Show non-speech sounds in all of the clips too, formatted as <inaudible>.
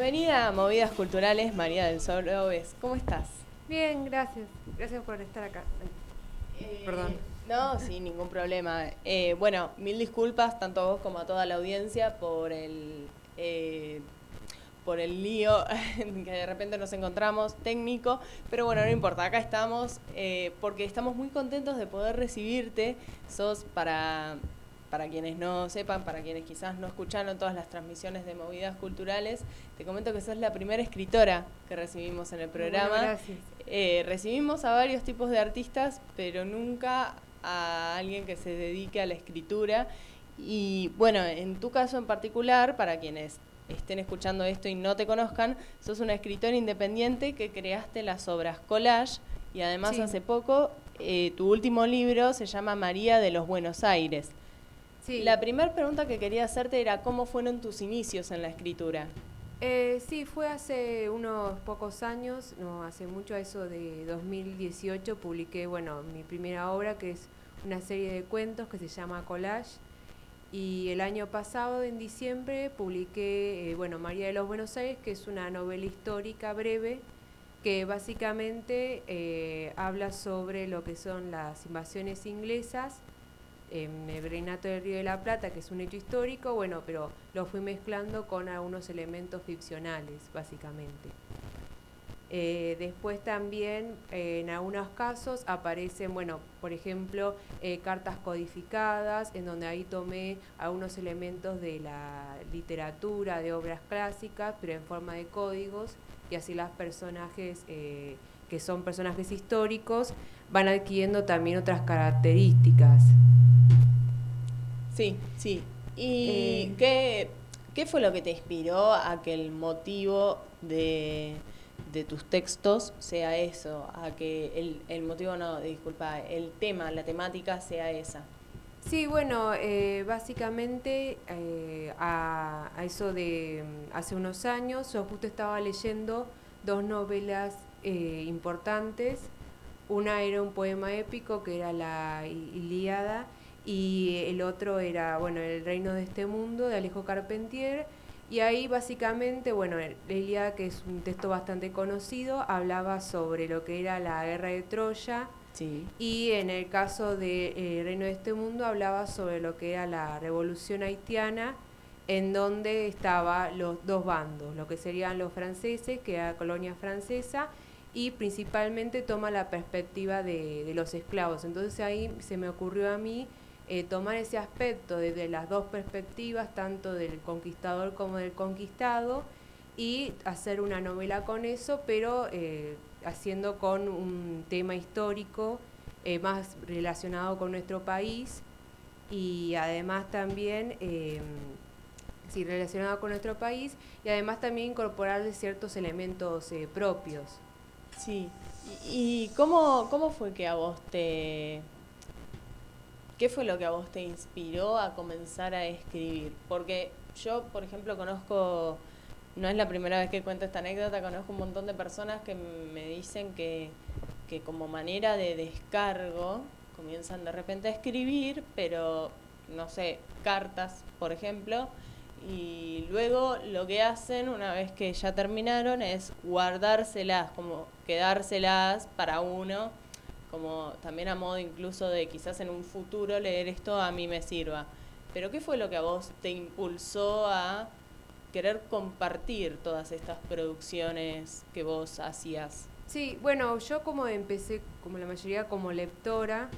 Bienvenida a Movidas Culturales, María del Sol Oves. ¿Cómo estás? Bien, gracias. Gracias por estar acá. Eh, Perdón. No, sin ningún problema. Eh, bueno, mil disculpas tanto a vos como a toda la audiencia por el eh, por el lío <laughs> que de repente nos encontramos técnico, pero bueno, no importa, acá estamos porque estamos muy contentos de poder recibirte. Sos para para quienes no sepan, para quienes quizás no escucharon todas las transmisiones de movidas culturales, te comento que sos la primera escritora que recibimos en el programa. Bueno, gracias. Eh, recibimos a varios tipos de artistas, pero nunca a alguien que se dedique a la escritura. Y bueno, en tu caso en particular, para quienes estén escuchando esto y no te conozcan, sos una escritora independiente que creaste las obras Collage y además Sí. hace poco eh, tu último libro se llama María de los Buenos Aires. Sí. La primera pregunta que quería hacerte era cómo fueron tus inicios en la escritura. Eh, sí, fue hace unos pocos años, no hace mucho, eso de 2018, publiqué, bueno, mi primera obra, que es una serie de cuentos que se llama Collage. Y el año pasado, en diciembre, publiqué, eh, bueno, María de los Buenos Aires, que es una novela histórica breve, que básicamente eh, habla sobre lo que son las invasiones inglesas en el Virreinato del Río de la Plata, que es un hecho histórico, bueno, pero lo fui mezclando con algunos elementos ficcionales, básicamente. Eh, después también, eh, en algunos casos, aparecen, bueno, por ejemplo, eh, cartas codificadas, en donde ahí tomé algunos elementos de la literatura, de obras clásicas, pero en forma de códigos, y así los personajes, que son personajes históricos, van adquiriendo también otras características. Sí, sí. ¿Y Eh. qué, qué fue lo que te inspiró a que el motivo de, de tus textos sea eso? A que el, el motivo, no, disculpa, el tema, la temática sea esa. Sí, bueno, eh, básicamente eh, a, a eso de mm, hace unos años yo justo estaba leyendo dos novelas eh, importantes. Una era un poema épico que era la Ilíada y el otro era, bueno, El reino de este mundo de Alejo Carpentier. Y ahí básicamente, bueno, la Ilíada, que es un texto bastante conocido, hablaba sobre lo que era la guerra de Troya, Sí. y en el caso de eh, Reino de este Mundo hablaba sobre lo que era la revolución haitiana, en donde estaban los dos bandos, lo que serían los franceses, que era colonia francesa, y principalmente toma la perspectiva de, los esclavos. Entonces ahí se me ocurrió a mí eh, tomar ese aspecto desde las dos perspectivas, tanto del conquistador como del conquistado, y hacer una novela con eso, pero eh, haciendo con un tema histórico eh, más relacionado con nuestro país y además también eh, sí, relacionado con nuestro país y además también incorporarle ciertos elementos propios. Sí. ¿Y, cómo, cómo fue que a vos te... ¿Qué fue lo que a vos te inspiró a comenzar a escribir? Porque yo, por ejemplo, conozco, no es la primera vez que cuento esta anécdota, conozco un montón de personas que me dicen que, que como manera de descargo comienzan de repente a escribir, pero no sé, cartas, por ejemplo, y luego lo que hacen una vez que ya terminaron es guardárselas, como quedárselas para uno, como también a modo incluso de quizás en un futuro leer esto a mí me sirva. Pero ¿qué fue lo que a vos te impulsó a querer compartir todas estas producciones que vos hacías? Sí, bueno, yo como empecé, como la mayoría, como lectora,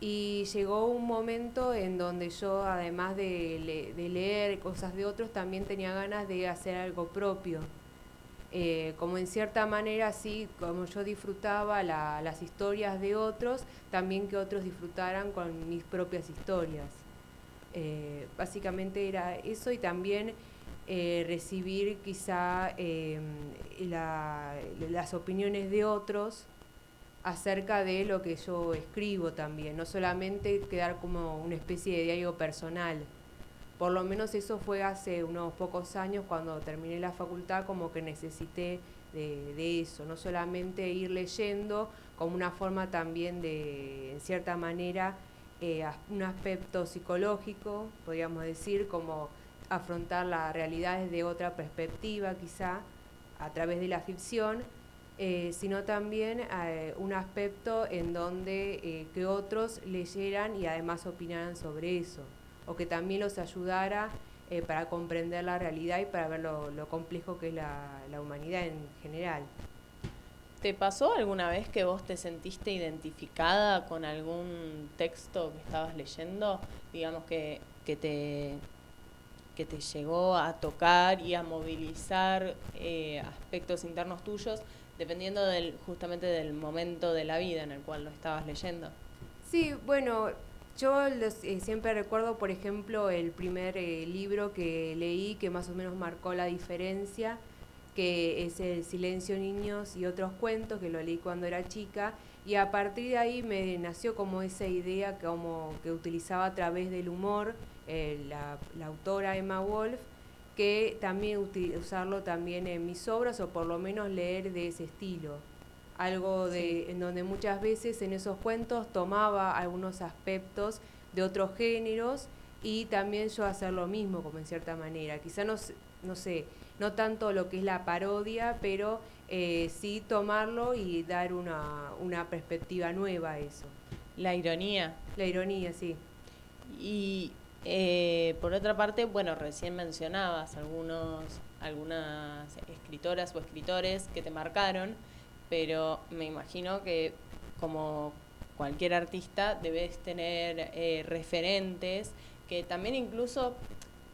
y llegó un momento en donde yo, además de, de leer cosas de otros, también tenía ganas de hacer algo propio. Eh, como en cierta manera, así como yo disfrutaba la- las historias de otros, también que otros disfrutaran con mis propias historias. Eh, básicamente era eso y también eh, recibir quizá la- las opiniones de otros acerca de lo que yo escribo también, no solamente quedar como una especie de diario personal. Por lo menos eso fue hace unos pocos años cuando terminé la facultad, como que necesité de, eso, no solamente ir leyendo como una forma también de, en cierta manera, eh, un aspecto psicológico, podríamos decir, como afrontar la realidad desde otra perspectiva quizá, a través de la ficción, eh, sino también eh, un aspecto en donde eh, que otros leyeran y además opinaran sobre eso, o que también los ayudara para comprender la realidad y para ver lo, complejo que es la, la, humanidad en general. ¿Te pasó alguna vez que vos te sentiste identificada con algún texto que estabas leyendo? Digamos que, que te que te llegó a tocar y a movilizar aspectos internos tuyos dependiendo del, justamente del momento de la vida en el cual lo estabas leyendo. Sí, bueno, yo eh, siempre recuerdo, por ejemplo, el primer eh, libro que leí que más o menos marcó la diferencia, que es El Silencio Niños y otros cuentos, que lo leí cuando era chica, y a partir de ahí me nació como esa idea como que utilizaba a través del humor eh, la, la autora Emma Wolf, que también usarlo también en mis obras o por lo menos leer de ese estilo. Algo de, en donde muchas veces en esos cuentos tomaba algunos aspectos de otros géneros y también yo hacer lo mismo, como en cierta manera. Quizá no, no sé, no tanto lo que es la parodia, pero eh, sí tomarlo y dar una, una perspectiva nueva a eso. La ironía. La ironía, sí. Y eh, por otra parte, bueno, recién mencionabas algunos, algunas escritoras o escritores que te marcaron, pero me imagino que como cualquier artista debes tener eh, referentes que también incluso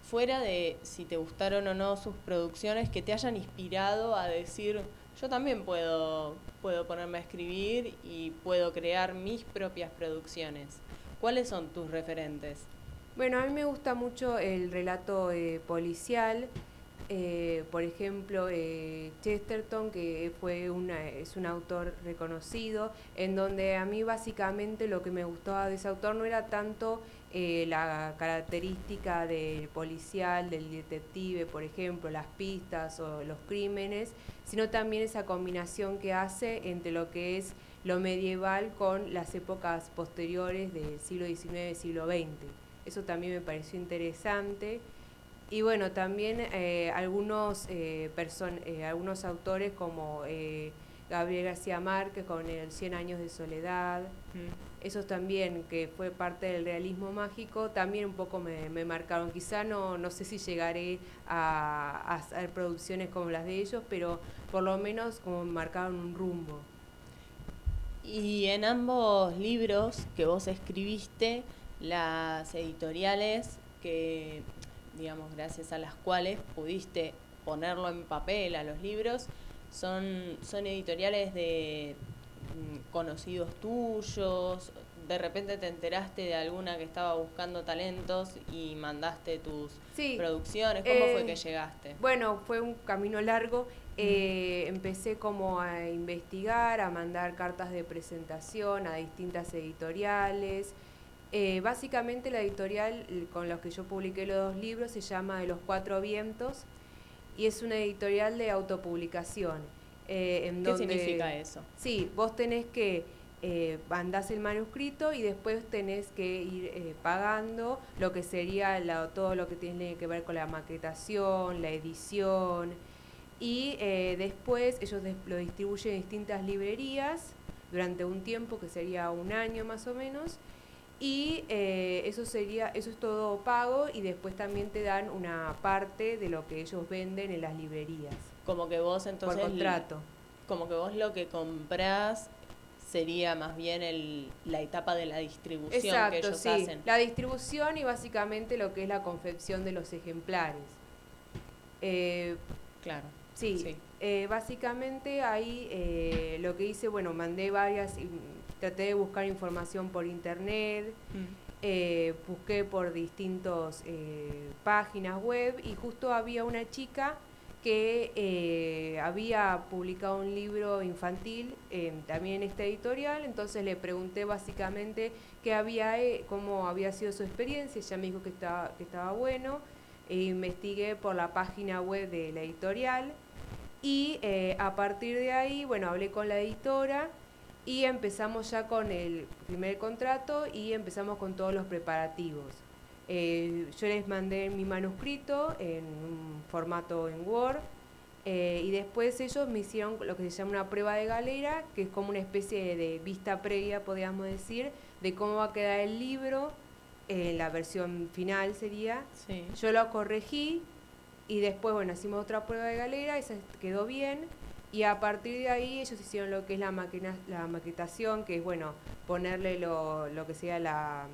fuera de si te gustaron o no sus producciones, que te hayan inspirado a decir, yo también puedo, puedo ponerme a escribir y puedo crear mis propias producciones. ¿Cuáles son tus referentes? Bueno, a mí me gusta mucho el relato eh, policial. Eh, por ejemplo, eh, Chesterton, que fue una, es un autor reconocido, en donde a mí básicamente lo que me gustaba de ese autor no era tanto la característica del policial, del detective, por ejemplo, las pistas o los crímenes, sino también esa combinación que hace entre lo que es lo medieval con las épocas posteriores del siglo XIX siglo XX. Eso también me pareció interesante. Y bueno, también eh, algunos, eh, eh, algunos autores como Gabriel García Márquez con el Cien años de soledad, mm. esos también, que fue parte del realismo mágico, también un poco me, me marcaron. Quizá no, no sé si llegaré a, a, hacer producciones como las de ellos, pero por lo menos como me marcaron un rumbo. Y en ambos libros que vos escribiste, las editoriales que, digamos, gracias a las cuales pudiste ponerlo en papel a los libros, son, son editoriales de mm, conocidos tuyos, de repente te enteraste de alguna que estaba buscando talentos y mandaste tus producciones. ¿Cómo fue que eh, llegaste? Bueno, fue un camino largo. Eh, empecé como a investigar, a mandar cartas de presentación a distintas editoriales. Eh, básicamente la editorial con la que yo publiqué los dos libros se llama De los Cuatro Vientos y es una editorial de autopublicación. Eh, ¿Qué significa eso? Sí, vos tenés que eh, mandás el manuscrito y después tenés que ir eh, pagando lo que sería todo lo que tiene que ver con la maquetación, la edición y después ellos lo distribuyen en distintas librerías durante un tiempo que sería un año más o menos y eh, eso sería eso es todo pago y después también te dan una parte de lo que ellos venden en las librerías. Como que vos entonces por contrato. como que vos lo que comprás sería más bien el, la etapa de la distribución que ellos sí. la distribución y básicamente lo que es la confección de los ejemplares. Eh, claro sí, eh, básicamente ahí lo que hice bueno mandé varias traté de buscar información por internet, mm. eh, busqué por distintas eh, páginas web y justo había una chica que eh, había publicado un libro infantil también en esta editorial, entonces le pregunté básicamente qué había, cómo había sido su experiencia, ella me dijo que estaba, que estaba bueno, e investigué por la página web de la editorial y a partir de ahí, bueno, hablé con la editora, y empezamos ya con el primer contrato y empezamos con todos los preparativos. Eh, yo les mandé mi manuscrito en un formato en Word eh, y después ellos me hicieron lo que se llama una prueba de galera, que es como una especie de vista previa, podríamos decir, de cómo va a quedar el libro, en la versión final sería. Yo lo corregí y después, bueno, hicimos otra prueba de galera, esa quedó bien. Y a partir de ahí ellos hicieron lo que es la, máquina, la maquetación, que es, bueno, ponerle lo, lo que sea la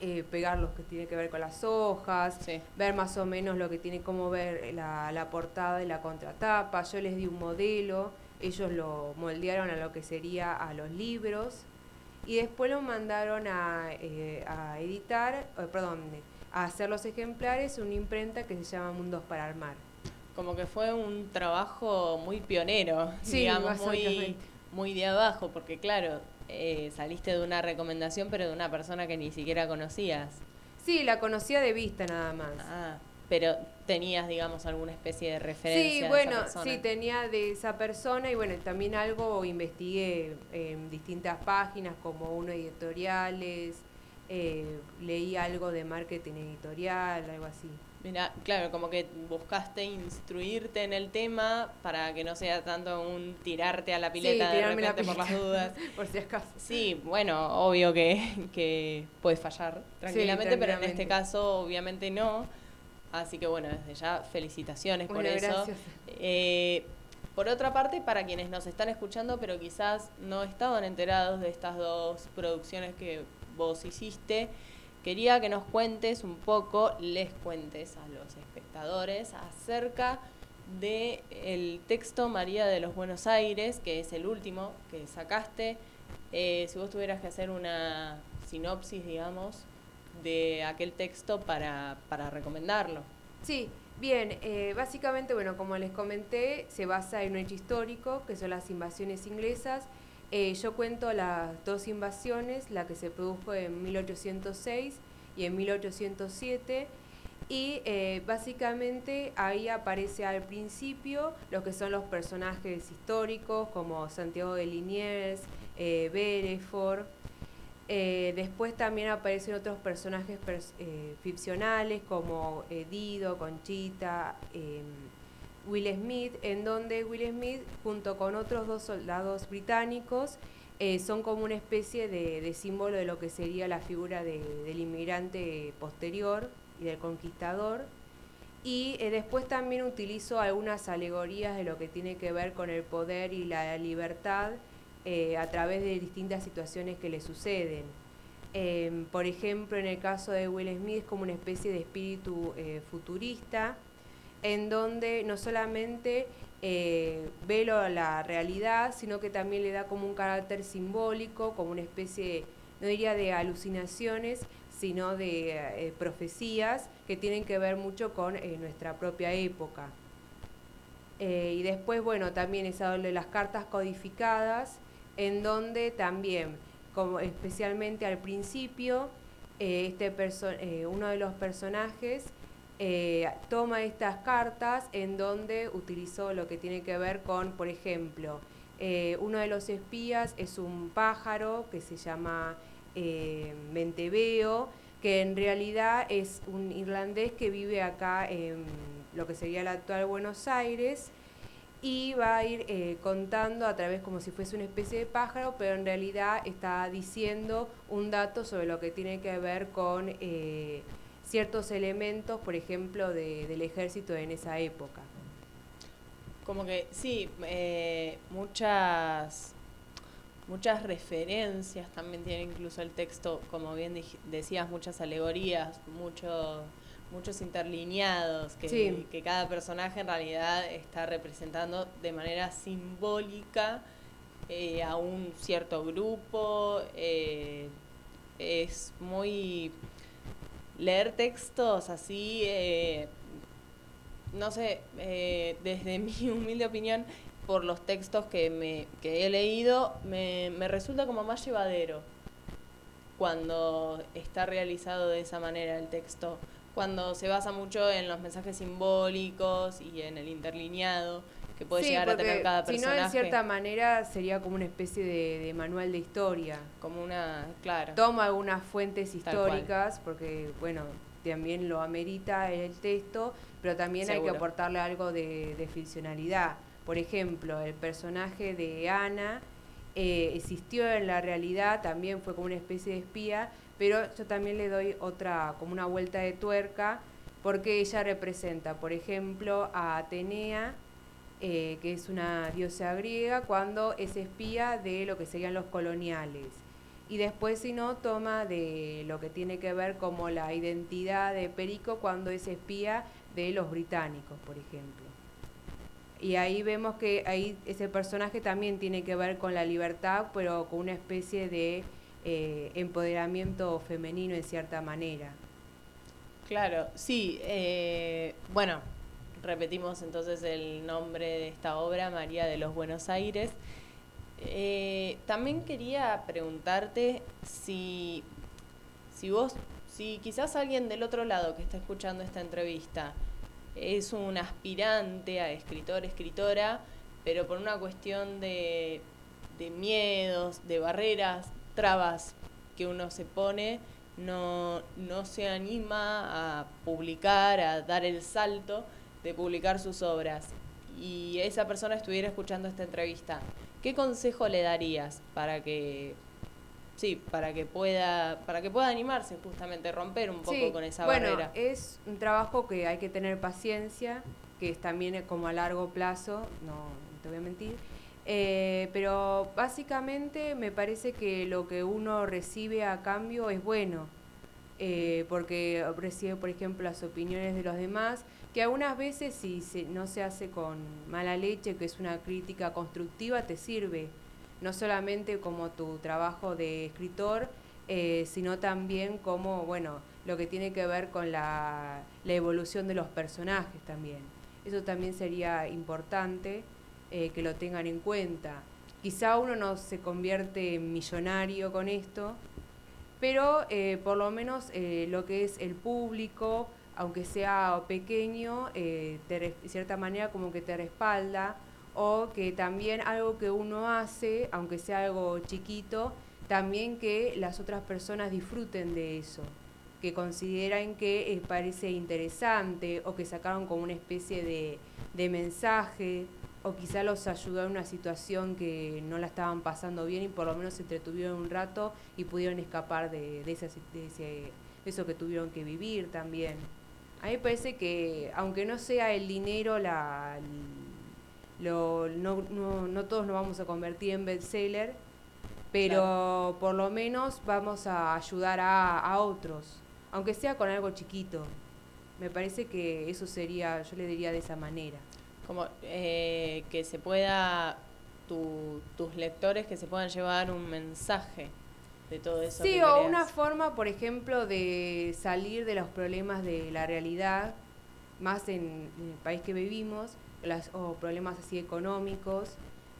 eh, pegar lo que tiene que ver con las hojas, ver más o menos lo que tiene, cómo ver la, la portada y la contratapa. Yo les di un modelo, ellos lo moldearon a lo que sería a los libros y después lo mandaron a, eh, a editar, eh, perdón, a hacer los ejemplares una imprenta que se llama Mundos para Armar. Como que fue un trabajo muy pionero, digamos, muy, muy de abajo, porque claro, eh, saliste de una recomendación, pero de una persona que ni siquiera conocías. Sí, la conocía de vista nada más. Ah, pero tenías, digamos, alguna especie de referencia. Sí, bueno, sí, tenía de esa persona y bueno, también algo investigué en distintas páginas como uno editoriales, eh, leí algo de marketing editorial, algo así. Mira, claro, como que buscaste instruirte en el tema para que no sea tanto un tirarte a la pileta de repente por las dudas. <laughs> por si acaso. Sí, bueno, obvio que, que puedes fallar tranquilamente, pero en este caso obviamente no. Así que bueno, desde ya felicitaciones por eso. Eh, por otra parte, para quienes nos están escuchando, pero quizás no estaban enterados de estas dos producciones que vos hiciste, quería que nos cuentes un poco, les cuentes a los espectadores acerca de el texto María de los Buenos Aires, que es el último que sacaste. Eh, si vos tuvieras que hacer una sinopsis, digamos, de aquel texto para, para recomendarlo. Sí, bien, eh, básicamente, bueno, como les comenté, se basa en un hecho histórico, que son las invasiones inglesas, eh, yo cuento las dos invasiones, la que se produjo en 1806 y en 1807. Y eh, básicamente ahí aparece al principio lo que son los personajes históricos como Santiago de Liniers, eh. Eh, después también aparecen otros personajes ficcionales como Dido, Conchita, em, Will Smith, en donde Will Smith, junto con otros dos soldados británicos, eh, son como una especie de, símbolo de lo que sería la figura del inmigrante posterior y del conquistador. Y eh, después también utilizo algunas alegorías de lo que tiene que ver con el poder y la libertad eh, a través de distintas situaciones que le suceden. Em, por ejemplo, en el caso de Will Smith es como una especie de espíritu futurista en donde no solamente eh, ve la realidad, sino que también le da como un carácter simbólico, como una especie, no diría de alucinaciones, sino de eh, profecías que tienen que ver mucho con eh, nuestra propia época. y después, bueno, también es de las cartas codificadas, en donde también, como especialmente al principio, este uno de los personajes eh, toma estas cartas en donde utilizó lo que tiene que ver con, por ejemplo, eh, uno de los espías es un pájaro que se llama eh, Menteveo, que en realidad es un irlandés que vive acá en lo que sería el actual Buenos Aires y va a ir eh, contando a través como si fuese una especie de pájaro, pero en realidad está diciendo un dato sobre lo que tiene que ver con ciertos elementos, por ejemplo, de, del ejército en esa época. Como que sí, eh, muchas muchas referencias también tiene incluso el texto, como bien decías, muchas alegorías, muchos muchos interlineados que, que, cada personaje en realidad está representando de manera simbólica eh, a un cierto grupo. Eh, es muy leer textos así, eh, no sé, eh, desde <laughs> mi humilde opinión, por los textos que, me, que he leído, me, me resulta como más llevadero cuando está realizado de esa manera el texto, cuando se basa mucho en los mensajes simbólicos y en el interlineado, que puede Sí, llegar a tener cada Si personaje. no, en cierta manera sería como una especie de, de manual de historia. Como una, claro. Toma algunas fuentes históricas, porque, bueno, también lo amerita el texto, pero también hay que aportarle algo de, de ficcionalidad. Por ejemplo, el personaje de Ana eh, existió en la realidad, también fue como una especie de espía, pero yo también le doy otra, como una vuelta de tuerca, porque ella representa, por ejemplo, a Atenea, eh, que es una diosa griega, cuando es espía de lo que serían los coloniales. Y después, si no, toma de lo que tiene que ver como la identidad de Perico cuando es espía de los británicos, por ejemplo. Y ahí vemos que ahí ese personaje también tiene que ver con la libertad, pero con una especie de eh, empoderamiento femenino en cierta manera. Claro, sí. eh, bueno, repetimos entonces el nombre de esta obra, María de los Buenos Aires. Eh, también quería preguntarte si, si vos, si quizás alguien del otro lado que está escuchando esta entrevista es un aspirante a escritor, escritora, pero por una cuestión de, de miedos, de barreras, trabas que uno se pone, no, no se anima a publicar, a dar el salto de publicar sus obras. Y esa persona estuviera escuchando esta entrevista, ¿qué consejo le darías para que sí, para que pueda para que pueda animarse justamente romper un poco Sí, con esa bueno, barrera? es un trabajo que hay que tener paciencia, que es también eh, como a largo plazo, no, no te voy a mentir. Eh, pero básicamente me parece que lo que uno recibe a cambio es bueno, eh, porque recibe, por ejemplo, las opiniones de los demás, que algunas veces si se- no se hace con mala leche, que es una crítica constructiva, te sirve, no solamente como tu trabajo de escritor, eh, sino también como, bueno, lo que tiene que ver con la, evolución de los personajes también. Eso también sería importante eh, que lo tengan en cuenta. Quizá uno no se convierte en millonario con esto, pero eh, por lo menos lo que es el público, aunque sea pequeño, eh, te de cierta manera como que te respalda, o que también algo que uno hace, aunque sea algo chiquito, también que las otras personas disfruten de eso, que consideren que eh, parece interesante o que sacaron como una especie de, mensaje o quizá los ayudó en una situación que no la estaban pasando bien y por lo menos se entretuvieron un rato y pudieron escapar de, de, esa de ese- eso que tuvieron que vivir también. A mí me parece que aunque no sea el dinero la, lo, no, no, no todos nos vamos a convertir en bestseller, pero por lo menos vamos a ayudar a, a otros, aunque sea con algo chiquito. Me parece que eso sería, yo le diría de esa manera. Como eh, que se pueda, tu- tus lectores que se puedan llevar un mensaje de todo eso. Sí, que o creas. una forma, por ejemplo, de salir de los problemas de la realidad, más en, en el país que vivimos, las, o problemas así económicos.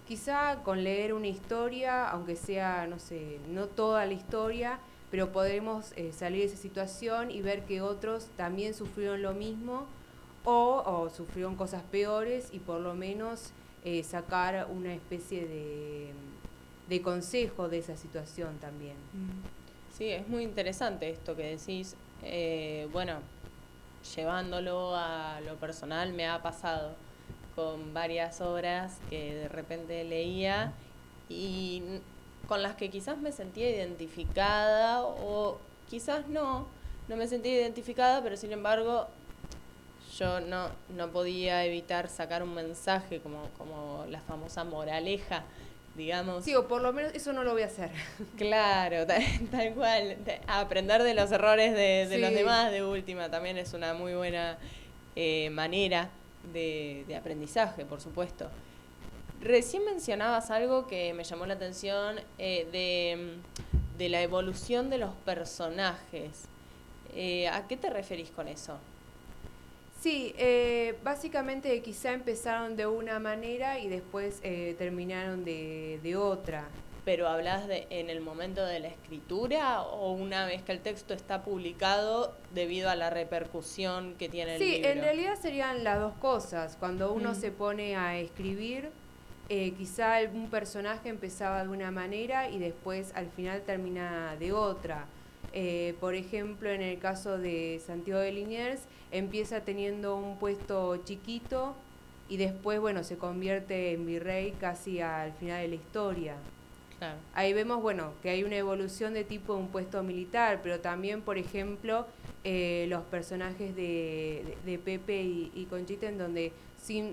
Quizá con leer una historia, aunque sea, no sé, no toda la historia, pero podemos eh, salir de esa situación y ver que otros también sufrieron lo mismo o, o sufrieron cosas peores y por lo menos eh, sacar una especie de, de consejo de esa situación también. Sí, es muy interesante esto que decís. Eh, bueno, llevándolo a lo personal, me ha pasado con varias obras que de repente leía y con las que quizás me sentía identificada o quizás no, no me sentía identificada, pero sin embargo yo no, no podía evitar sacar un mensaje como, como la famosa moraleja, digamos. Sí, o por lo menos eso no lo voy a hacer. <laughs> Claro, tal, <laughs> tal cual. Aprender de los errores de, de los demás de última también es una muy buena eh, manera de, de aprendizaje, por supuesto. Recién mencionabas algo que me llamó la atención eh, de, mm, de la evolución de los personajes. Eh, ¿A qué te referís con eso? Sí, eh, básicamente quizá empezaron de una manera y después eh, terminaron de, de otra. pero hablas de en el momento de la escritura o una vez que el texto está publicado debido a la repercusión que tiene el libro. Sí, en realidad serían las dos cosas. Cuando uno mm. se pone a escribir, eh, quizá algún personaje empezaba de una manera y después al final termina de otra. Eh, por ejemplo, en el caso de Santiago de Liniers, empieza teniendo un puesto chiquito y después, bueno, se convierte en virrey casi al final de la historia. Ahí vemos, bueno, que hay una evolución de tipo de un puesto militar, pero también, por ejemplo, eh, los personajes de, de, Pepe y, Conchita, en donde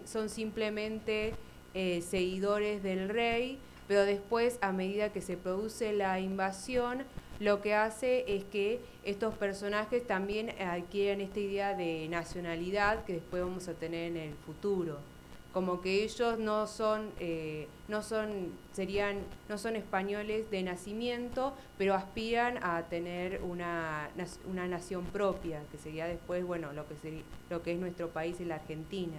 son simplemente eh, seguidores del rey, pero después, a medida que se produce la invasión, lo que hace es que estos personajes también adquieren esta idea de nacionalidad que después vamos a tener en el futuro como que ellos no son, eh, no son, serían, no son españoles de nacimiento, pero aspiran a tener una, una nación propia, que sería después, bueno, lo que, es nuestro país la Argentina.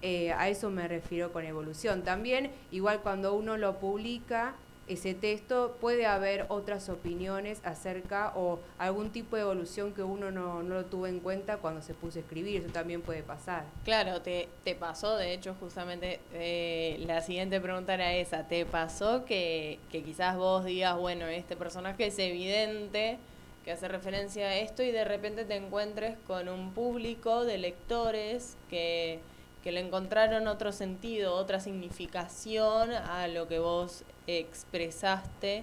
Eh, a eso me refiero con evolución. También, igual cuando uno lo publica, ese texto, puede haber otras opiniones acerca o algún tipo de evolución que uno no, no lo tuvo en cuenta cuando se puso a escribir, eso también puede pasar. Claro, te, te pasó, de hecho, justamente eh, la siguiente pregunta era esa, ¿te pasó que, que quizás vos digas, bueno, este personaje es evidente que hace referencia a esto y de repente te encuentres con un público de lectores que, que le encontraron otro sentido, otra significación a lo que vos expresaste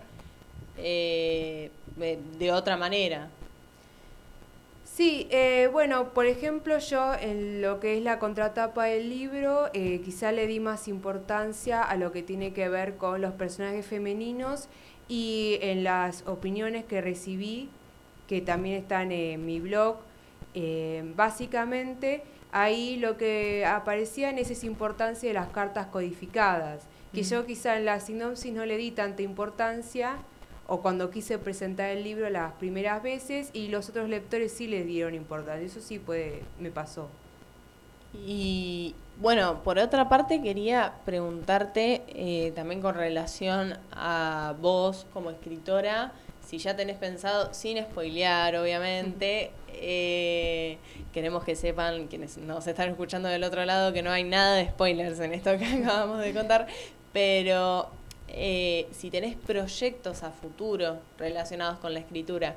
eh, de otra manera. Sí, eh, bueno, por ejemplo, yo en lo que es la contratapa del libro, eh, quizá le di más importancia a lo que tiene que ver con los personajes femeninos y en las opiniones que recibí, que también están en mi blog, básicamente ahí lo que aparecía es esa importancia de las cartas codificadas que yo quizá en la sinopsis no le di tanta importancia o cuando quise presentar el libro las primeras veces y los otros lectores sí le dieron importancia. Eso sí puede, me pasó. Y bueno, por otra parte quería preguntarte eh, también con relación a vos como escritora, si ya tenés pensado, sin spoilear obviamente, eh, queremos que sepan quienes nos están escuchando del otro lado que no hay nada de spoilers en esto que <laughs> acabamos de contar, pero eh, si tenés proyectos a futuro relacionados con la escritura.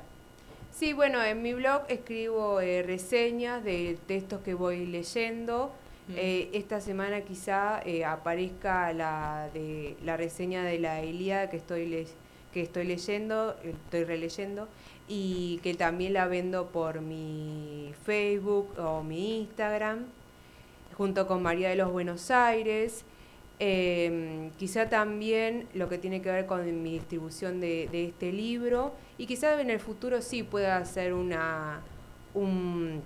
Sí, bueno, en mi blog escribo eh, reseñas de textos que voy leyendo. Eh, esta semana quizá aparezca la, de, la reseña de la Ilíada que estoy, que estoy leyendo, estoy releyendo, y que también la vendo por mi Facebook o mi Instagram, junto con María de los Buenos Aires. Eh, quizá también lo que tiene que ver con mi distribución de, este libro y quizá en el futuro sí pueda hacer una, un,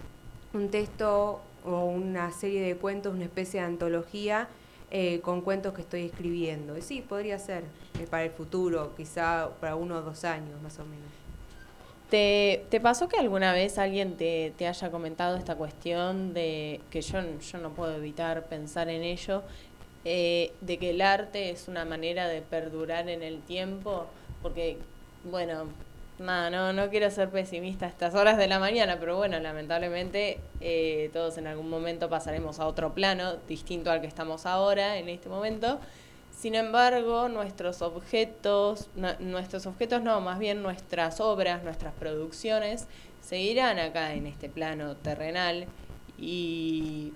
texto o una serie de cuentos, una especie de antología eh, con cuentos que estoy escribiendo. Y sí, podría ser eh, para el futuro, quizá para uno o dos años más o menos. ¿Te, ¿Te, pasó que alguna vez alguien te, te, haya comentado esta cuestión de que yo, yo no puedo evitar pensar en ello, eh, de que el arte es una manera de perdurar en el tiempo, porque, bueno, nada, no, no quiero ser pesimista a estas horas de la mañana, pero bueno, lamentablemente eh, todos en algún momento pasaremos a otro plano distinto al que estamos ahora, en este momento. Sin embargo, nuestros objetos, nuestros objetos no, más bien nuestras obras, nuestras producciones, seguirán acá en este plano terrenal y,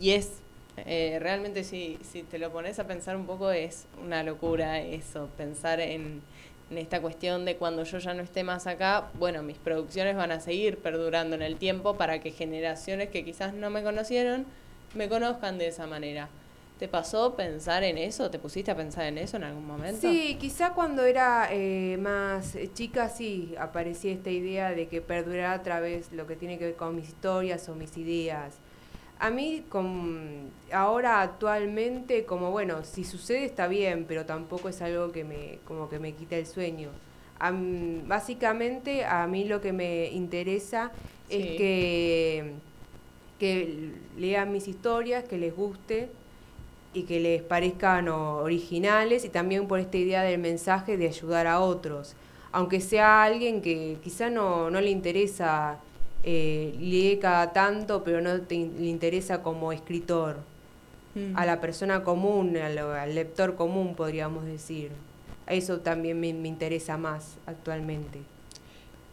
y es eh, realmente si, si te lo pones a pensar un poco es una locura eso, pensar en, en esta cuestión de cuando yo ya no esté más acá, bueno, mis producciones van a seguir perdurando en el tiempo para que generaciones que quizás no me conocieron me conozcan de esa manera. ¿Te pasó pensar en eso? ¿Te pusiste a pensar en eso en algún momento? Sí, quizá cuando era eh, más chica sí aparecía esta idea de que perdurara a través lo que tiene que ver con mis historias o mis ideas. A mí, con, ahora actualmente, como bueno, si sucede está bien, pero tampoco es algo que me, como que me quita el sueño. básicamente, a mí lo que me interesa es que, que lean mis historias, que les guste y que les parezcan originales y también por esta idea del mensaje de ayudar a otros. Aunque sea alguien que quizá no, no le interesa, eh, lee cada tanto, pero no le interesa como escritor. Mm. A la persona común, al, lector común, podríamos decir. Eso también me interesa más actualmente.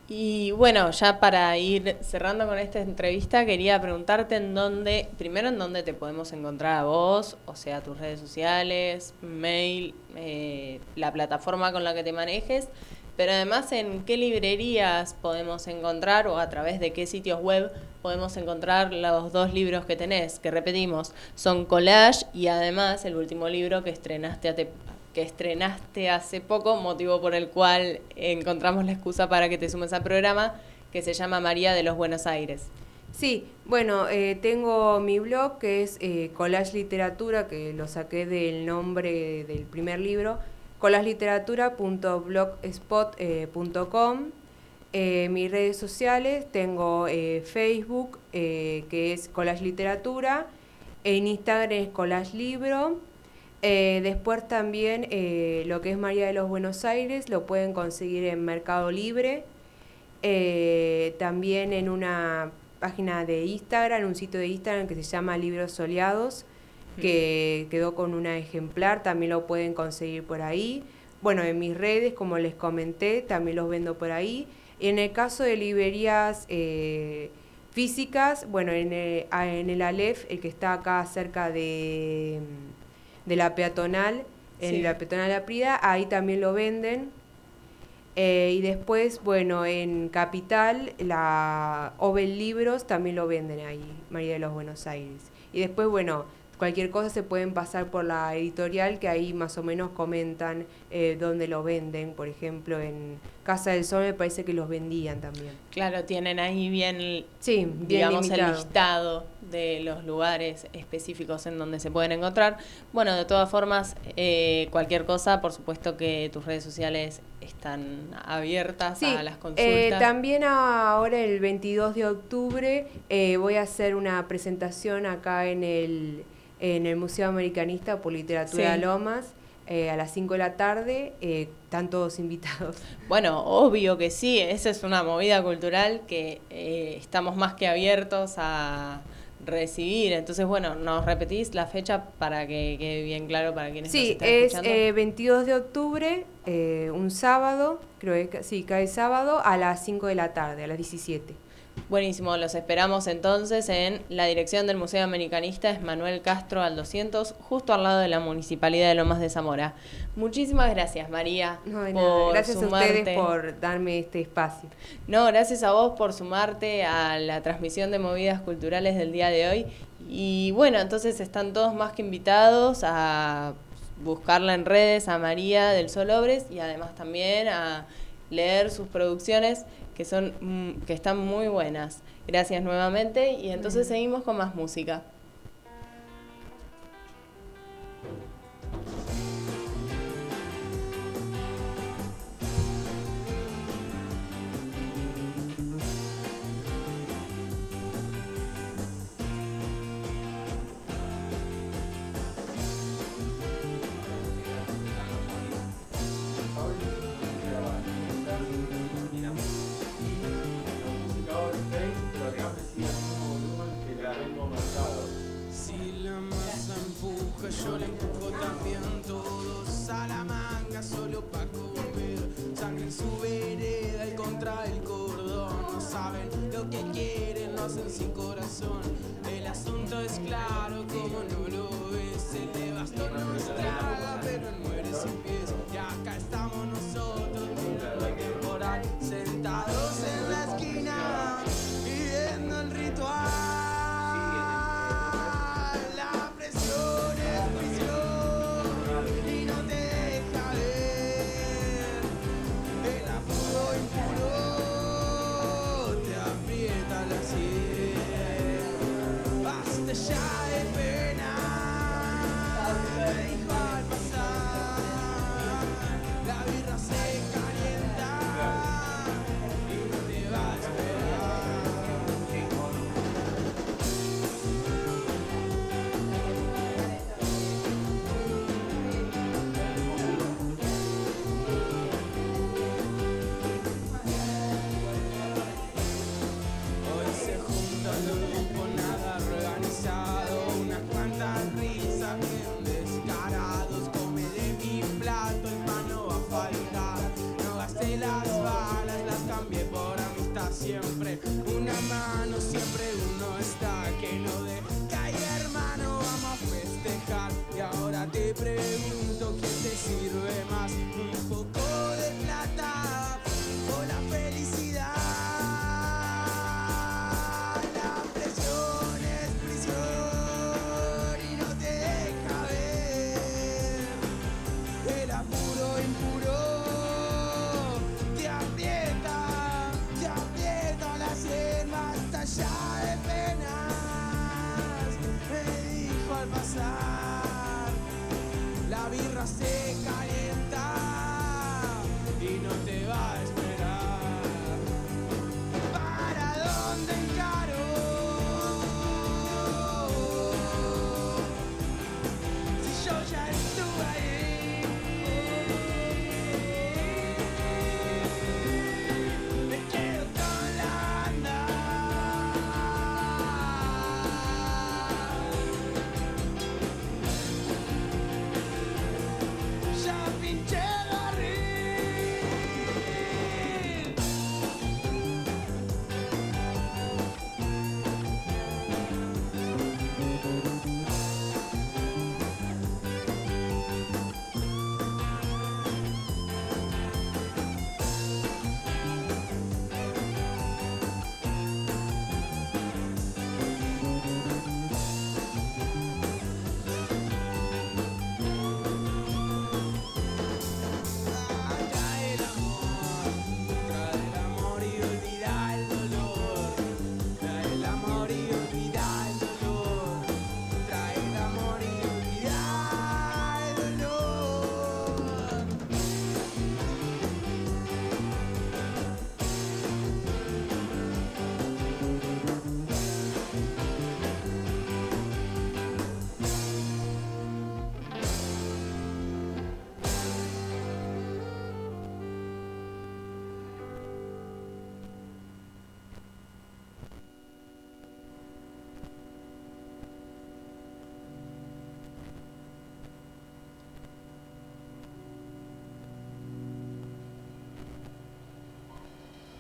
Y bueno, ya para ir cerrando con esta entrevista, quería preguntarte en dónde, primero en dónde te podemos encontrar a vos, o sea, tus redes sociales, mail, eh, la plataforma con la que te manejes, pero además en qué librerías podemos encontrar o a través de qué sitios web podemos encontrar los dos libros que tenés, que repetimos, son Collage y además el último libro que estrenaste que estrenaste hace poco, motivo por el cual encontramos la excusa para que te sumes al programa, que se llama María de los Buenos Aires. Sí, bueno, eh, tengo mi blog que es eh, Collage Literatura, que lo saqué del nombre del primer libro, collageliteratura.blogspot.com. Eh, mis redes sociales tengo Facebook, que es Collage Literatura, en Instagram es Collage Libro eh, después también eh, lo que es María de los Buenos Aires lo pueden conseguir en Mercado Libre, eh, también en una página de Instagram, un sitio de Instagram que se llama Libros Soleados, que quedó con una ejemplar, también lo pueden conseguir por ahí. Bueno, en mis redes, como les comenté, también los vendo por ahí. Y en el caso de librerías físicas, bueno, en el, en el Aleph, el que está acá cerca de de la peatonal, en la peatonal Aprida, ahí también lo venden. Eh, y después, bueno, en Capital, la Obel Libros también lo venden ahí, María de los Buenos Aires. Y después, bueno, cualquier cosa se pueden pasar por la editorial que ahí más o menos comentan eh, dónde lo venden. Por ejemplo, en Casa del Sol me parece que los vendían también. Claro, tienen ahí bien, sí, digamos, el listado de los lugares específicos en donde se pueden encontrar. Bueno, de todas formas, eh, cualquier cosa, por supuesto que tus redes sociales están abiertas a las consultas. Eh, también ahora el 22 de octubre eh, voy a hacer una presentación acá en el en el Museo Americanista por Literatura Lomas. Eh, a las 5 de la tarde, eh, están todos invitados. <laughs> Bueno, obvio que sí, esa es una movida cultural que eh, estamos más que abiertos a recibir. Entonces, bueno, nos repetís la fecha para que quede bien claro para quienes sí, están escuchando. Sí, es 22 de octubre, un sábado, creo que sí, cae sábado, a las 5 de la tarde, a las 17. Buenísimo, los esperamos entonces en la dirección del Museo Americanista, es Manuel Castro al 200, justo al lado de la Municipalidad de Lomas de Zamora. Muchísimas gracias, María. gracias a ustedes por darme este espacio. No, gracias a vos por sumarte a la transmisión de movidas culturales del día de hoy. Y bueno, entonces están todos más que invitados a buscarla en redes a María del Sol Obres y además también a leer sus producciones que son mm, que están muy buenas. Gracias nuevamente y entonces seguimos con más música.